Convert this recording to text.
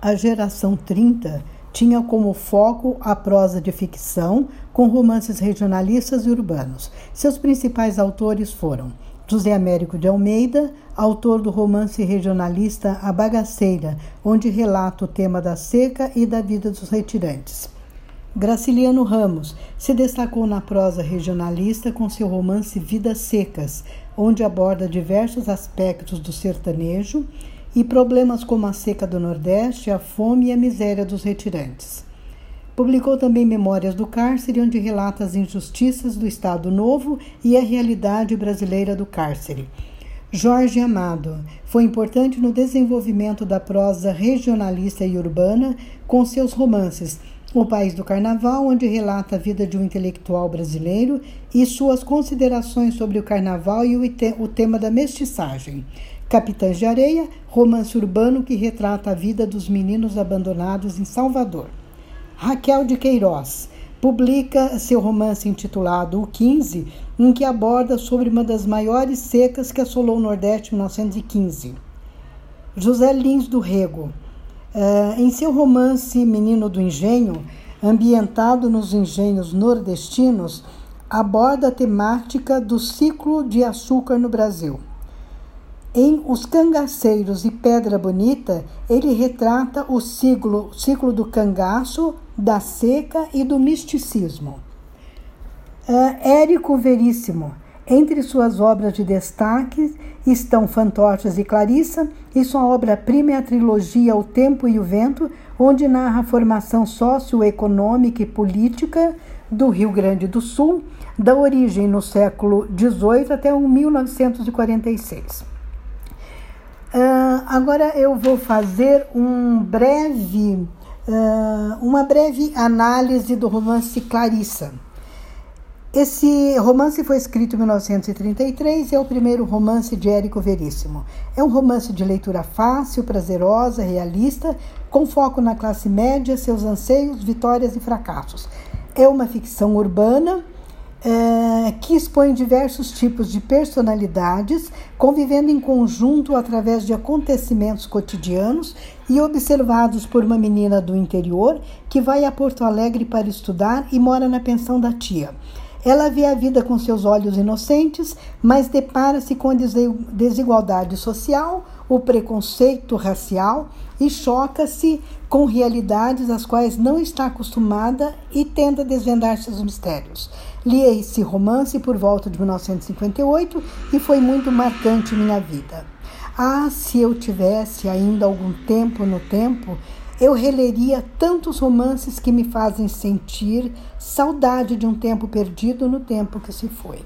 A geração 30 tinha como foco a prosa de ficção, com romances regionalistas e urbanos. Seus principais autores foram José Américo de Almeida, autor do romance regionalista A Bagaceira, onde relata o tema da seca e da vida dos retirantes. Graciliano Ramos se destacou na prosa regionalista com seu romance Vidas Secas, onde aborda diversos aspectos do sertanejo e problemas como a seca do Nordeste, a fome e a miséria dos retirantes. Publicou também Memórias do Cárcere, onde relata as injustiças do Estado Novo e a realidade brasileira do cárcere. Jorge Amado foi importante no desenvolvimento da prosa regionalista e urbana com seus romances O País do Carnaval, onde relata a vida de um intelectual brasileiro e suas considerações sobre o carnaval e o, tema da mestiçagem. Capitães de Areia, romance urbano que retrata a vida dos meninos abandonados em Salvador. Raquel de Queiroz publica seu romance intitulado O 15, em que aborda sobre uma das maiores secas que assolou o Nordeste em 1915. José Lins do Rego, uh, em seu romance Menino do Engenho, ambientado nos engenhos nordestinos, aborda a temática do ciclo de açúcar no Brasil. Em Os Cangaceiros e Pedra Bonita, ele retrata o ciclo, ciclo do cangaço, da seca e do misticismo. Uh, Érico Veríssimo. Entre suas obras de destaque estão Fantoches e Clarissa, e sua obra-prima é a trilogia O Tempo e o Vento, onde narra a formação socioeconômica e política do Rio Grande do Sul, da origem no século XVIII até 1946. Agora eu vou fazer um breve, uma breve análise do romance Clarissa. Esse romance foi escrito em 1933 e é o primeiro romance de Érico Veríssimo. É um romance de leitura fácil, prazerosa, realista, com foco na classe média, seus anseios, vitórias e fracassos. É uma ficção urbana é, que expõe diversos tipos de personalidades, convivendo em conjunto através de acontecimentos cotidianos e observados por uma menina do interior que vai a Porto Alegre para estudar e mora na pensão da tia. Ela vê a vida com seus olhos inocentes, mas depara-se com a desigualdade social, o preconceito racial e choca-se com realidades às quais não está acostumada e tenta desvendar seus mistérios. Li esse romance por volta de 1958 e foi muito marcante minha vida. Ah, se eu tivesse ainda algum tempo no tempo, eu releria tantos romances que me fazem sentir saudade de um tempo perdido no tempo que se foi.